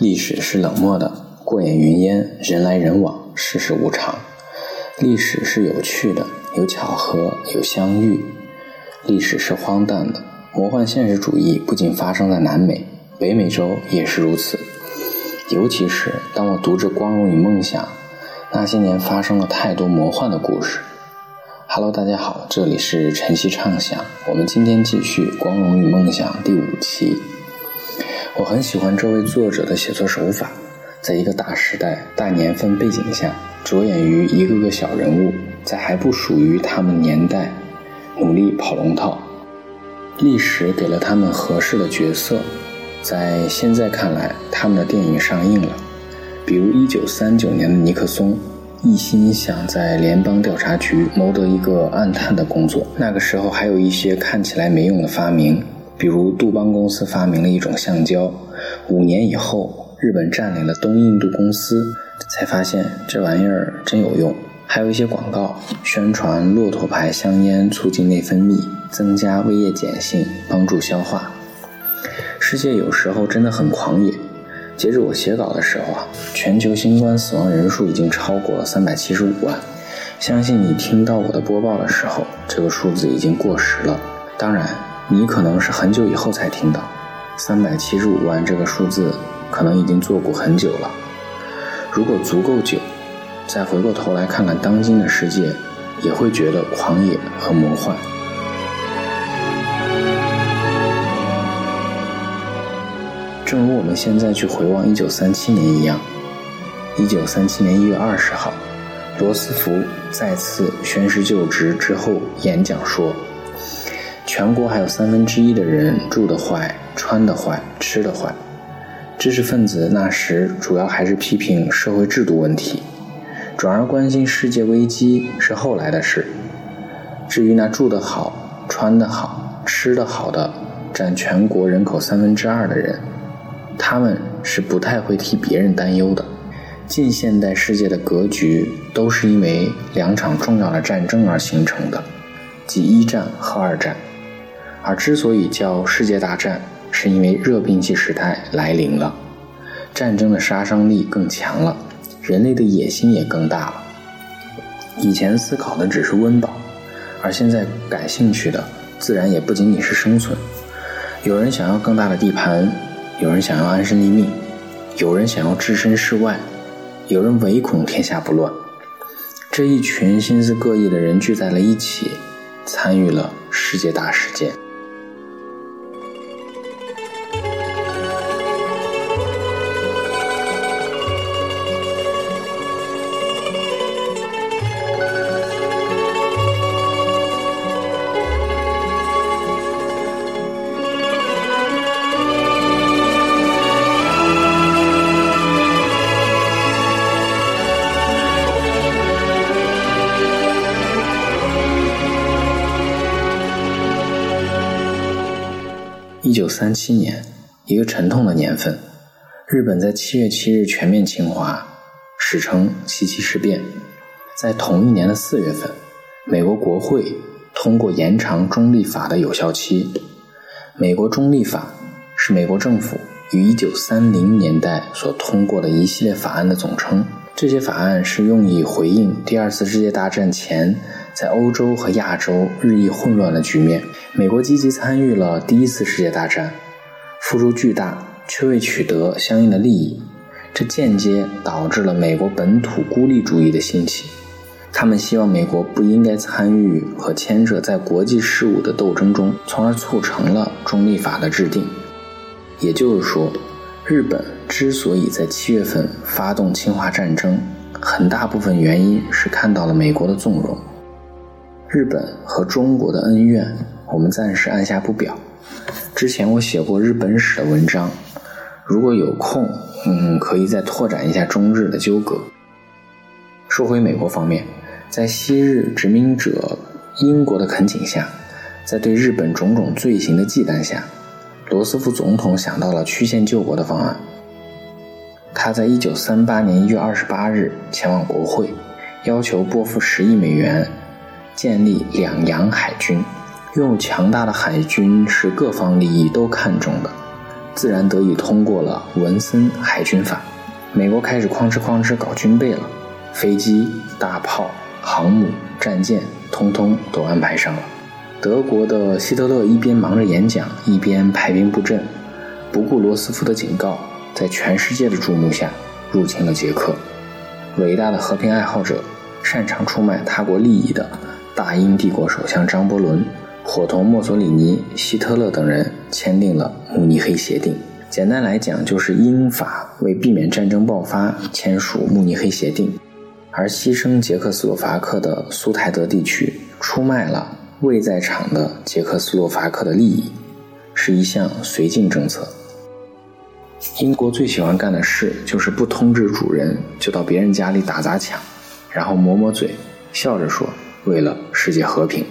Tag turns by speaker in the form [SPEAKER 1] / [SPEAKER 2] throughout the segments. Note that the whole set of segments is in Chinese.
[SPEAKER 1] 历史是冷漠的，过眼云烟，人来人往，世事无常。历史是有趣的，有巧合，有相遇。历史是荒诞的，魔幻现实主义不仅发生在南美，北美洲也是如此。尤其是当我读着《光荣与梦想》，那些年发生了太多魔幻的故事。Hello，大家好，这里是晨曦畅想，我们今天继续《光荣与梦想》第五期。我很喜欢这位作者的写作手法，在一个大时代、大年份背景下，着眼于一个个小人物，在还不属于他们年代，努力跑龙套。历史给了他们合适的角色，在现在看来，他们的电影上映了。比如1939年的尼克松，一心想在联邦调查局谋得一个暗探的工作，那个时候还有一些看起来没用的发明。比如杜邦公司发明了一种橡胶，五年以后，日本占领了东印度公司，才发现这玩意儿真有用。还有一些广告宣传骆驼牌香烟促进内分泌，增加胃液碱性，帮助消化。世界有时候真的很狂野。截止我写稿的时候啊，全球新冠死亡人数已经超过了三百七十五万。相信你听到我的播报的时候，这个数字已经过时了。当然。你可能是很久以后才听到，三百七十五万这个数字可能已经做过很久了。如果足够久，再回过头来看看当今的世界，也会觉得狂野和魔幻。正如我们现在去回望一九三七年一样，一九三七年一月二十号，罗斯福再次宣誓就职之后演讲说。全国还有三分之一的人住得坏、穿得坏、吃得坏。知识分子那时主要还是批评社会制度问题，转而关心世界危机是后来的事。至于那住得好、穿得好、吃得好的占全国人口三分之二的人，他们是不太会替别人担忧的。近现代世界的格局都是因为两场重要的战争而形成的，即一战和二战。而之所以叫世界大战，是因为热兵器时代来临了，战争的杀伤力更强了，人类的野心也更大了。以前思考的只是温饱，而现在感兴趣的自然也不仅仅是生存。有人想要更大的地盘，有人想要安身立命，有人想要置身事外，有人唯恐天下不乱。这一群心思各异的人聚在了一起，参与了世界大事件。三七年，一个沉痛的年份，日本在七月七日全面侵华，史称七七事变。在同一年的四月份，美国国会通过延长中立法的有效期。美国中立法是美国政府于一九三零年代所通过的一系列法案的总称。这些法案是用以回应第二次世界大战前。在欧洲和亚洲日益混乱的局面，美国积极参与了第一次世界大战，付出巨大却未取得相应的利益，这间接导致了美国本土孤立主义的兴起。他们希望美国不应该参与和牵涉在国际事务的斗争中，从而促成了中立法的制定。也就是说，日本之所以在七月份发动侵华战争，很大部分原因是看到了美国的纵容。日本和中国的恩怨，我们暂时按下不表。之前我写过日本史的文章，如果有空，嗯，可以再拓展一下中日的纠葛。说回美国方面，在昔日殖民者英国的恳请下，在对日本种种罪行的忌惮下，罗斯福总统想到了曲线救国的方案。他在一九三八年一月二十八日前往国会，要求拨付十亿美元。建立两洋海军，拥有强大的海军是各方利益都看重的。自然得以通过了文森海军法。美国开始哐哧哐哧搞军备了，飞机、大炮、航母、战舰，通通都安排上了。德国的希特勒一边忙着演讲，一边排兵布阵，不顾罗斯福的警告，在全世界的注目下入侵了捷克。伟大的和平爱好者，擅长出卖他国利益的大英帝国首相张伯伦，伙同墨索里尼、希特勒等人签订了慕尼黑协定。简单来讲，就是英法为避免战争爆发签署慕尼黑协定，而牺牲捷克斯洛伐克的苏台德地区，出卖了未在场的捷克斯洛伐克的利益，是一项绥靖政策。英国最喜欢干的事就是不通知主人就到别人家里打砸抢，然后抹抹嘴，笑着说：“为了世界和平。”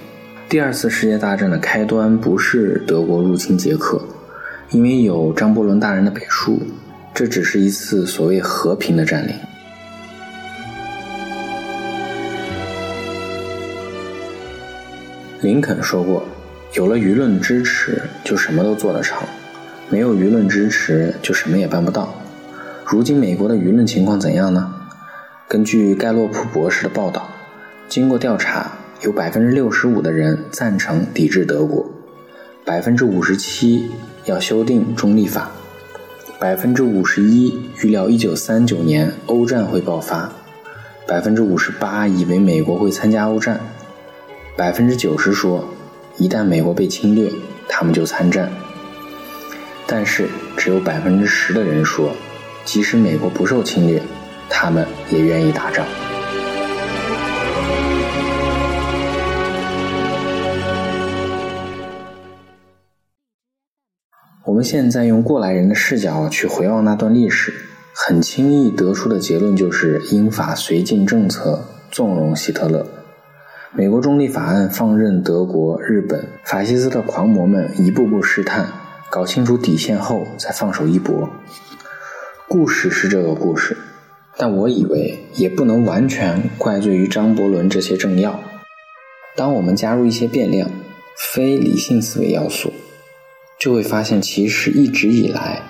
[SPEAKER 1] 第二次世界大战的开端不是德国入侵捷克。因为有张伯伦大人的背书，这只是一次所谓和平的占领。林肯说过：“有了舆论支持，就什么都做得成；没有舆论支持，就什么也办不到。”如今美国的舆论情况怎样呢？根据盖洛普博士的报道，经过调查，有百分之六十五的人赞成抵制德国，百分之五十七。要修订中立法，百分之五十一预料一九三九年欧战会爆发，百分之五十八以为美国会参加欧战，百分之九十说一旦美国被侵略，他们就参战。但是只有百分之十的人说，即使美国不受侵略，他们也愿意打仗。们现在用过来人的视角去回望那段历史，很轻易得出的结论就是英法绥靖政策纵容希特勒。美国中立法案放任德国、日本法西斯的狂魔们一步步试探，搞清楚底线后再放手一搏。故事是这个故事，但我以为也不能完全怪罪于张伯伦这些政要。当我们加入一些变量、非理性思维要素。就会发现，其实一直以来，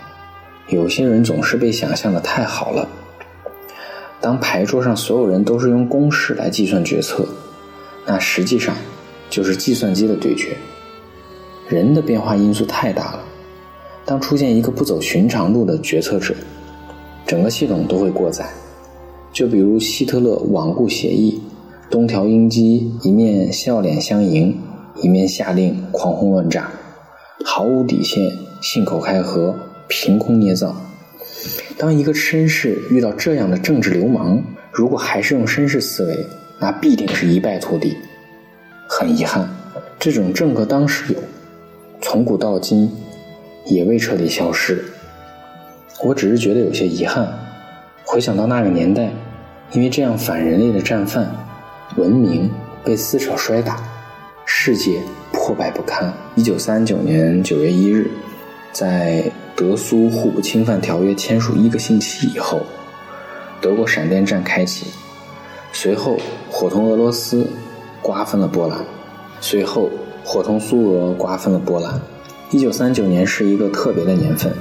[SPEAKER 1] 有些人总是被想象的太好了。当牌桌上所有人都是用公式来计算决策，那实际上就是计算机的对决。人的变化因素太大了，当出现一个不走寻常路的决策者，整个系统都会过载。就比如希特勒罔顾协议，东条英机一面笑脸相迎，一面下令狂轰乱炸。毫无底线，信口开河，凭空捏造。当一个绅士遇到这样的政治流氓，如果还是用绅士思维，那必定是一败涂地。很遗憾，这种政客当时有，从古到今也未彻底消失。我只是觉得有些遗憾。回想到那个年代，因为这样反人类的战犯，文明被撕扯摔打，世界。破败不堪。一九三九年九月一日，在德苏互不侵犯条约签署一个星期以后，德国闪电战开启，随后伙同俄罗斯瓜分了波兰，随后伙同苏俄瓜分了波兰。一九三九年是一个特别的年份，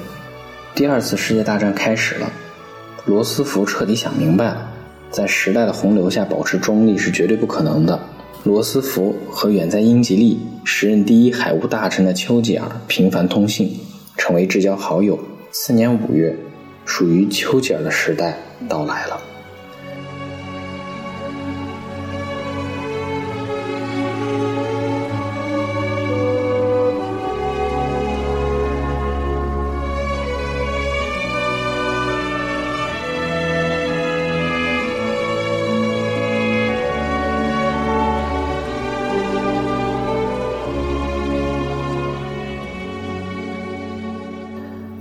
[SPEAKER 1] 第二次世界大战开始了。罗斯福彻底想明白了，在时代的洪流下保持中立是绝对不可能的。罗斯福和远在英吉利、时任第一海务大臣的丘吉尔频繁通信，成为至交好友。次年五月，属于丘吉尔的时代到来了。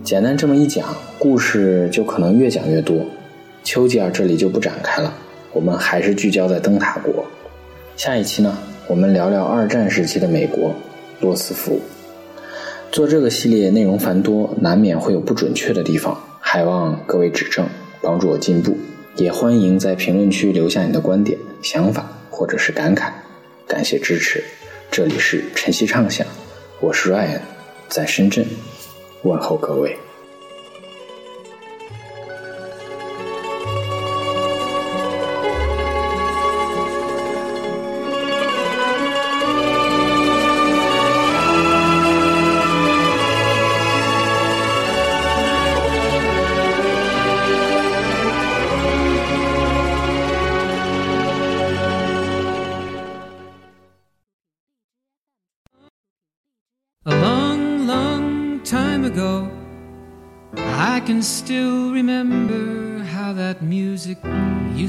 [SPEAKER 1] 简单这么一讲，故事就可能越讲越多。丘吉尔这里就不展开了，我们还是聚焦在灯塔国。下一期呢，我们聊聊二战时期的美国，罗斯福。做这个系列内容繁多，难免会有不准确的地方，还望各位指正，帮助我进步。也欢迎在评论区留下你的观点、想法或者是感慨，感谢支持。这里是晨曦畅想，我是 Ryan，在深圳。问候各位。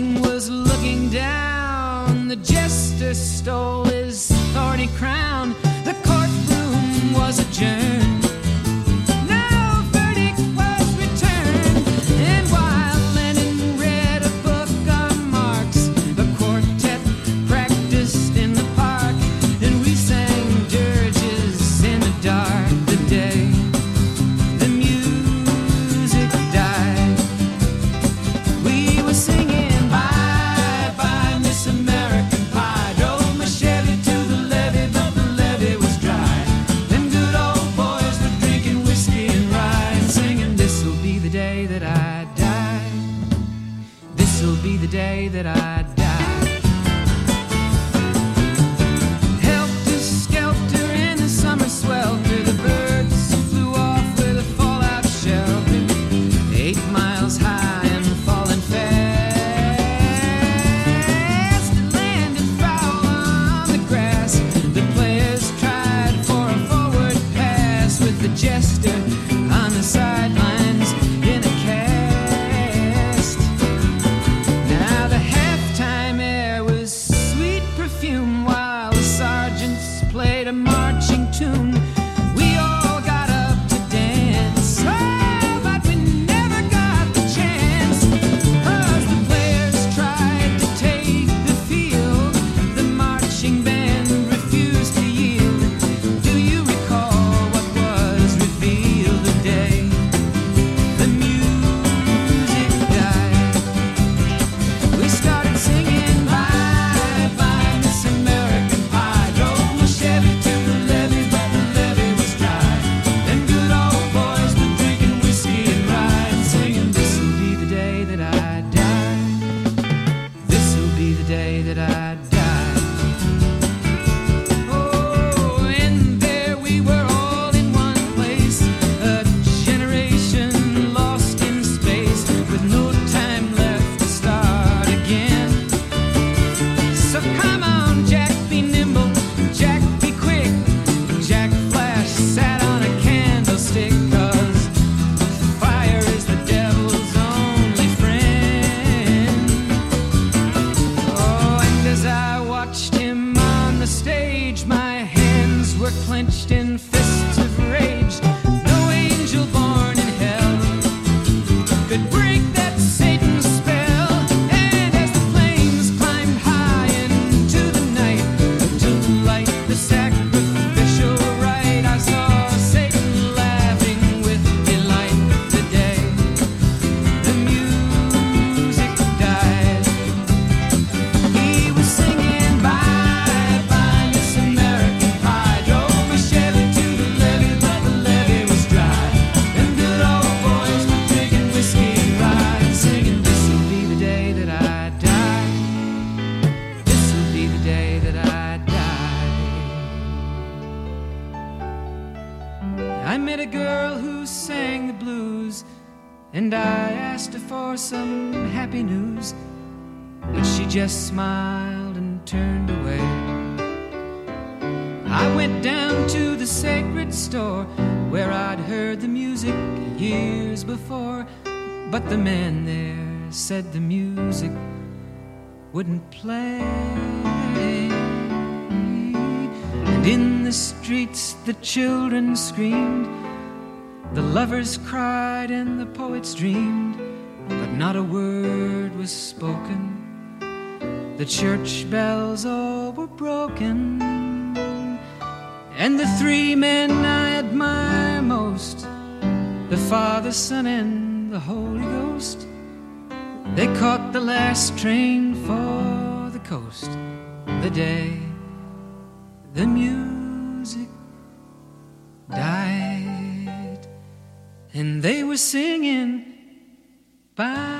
[SPEAKER 2] king was looking down. The jester stole his thorny crown. The courtroom was adjourned. I went down to the sacred store where I'd heard the music years before, but the man there said the music wouldn't play. And in the streets the children screamed, the lovers cried, and the poets dreamed, but not a word was spoken. The church bells all were broken. And the three men I admire most the Father, Son, and the Holy Ghost they caught the last train for the coast the day the music died. And they were singing, Bye,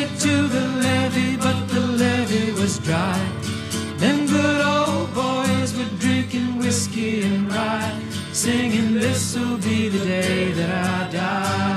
[SPEAKER 2] singing, This'll be the day that I die.